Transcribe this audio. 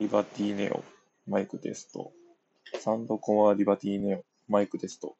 リバティネオ、マイクテスト。サンドコアリバティネオ、マイクテスト。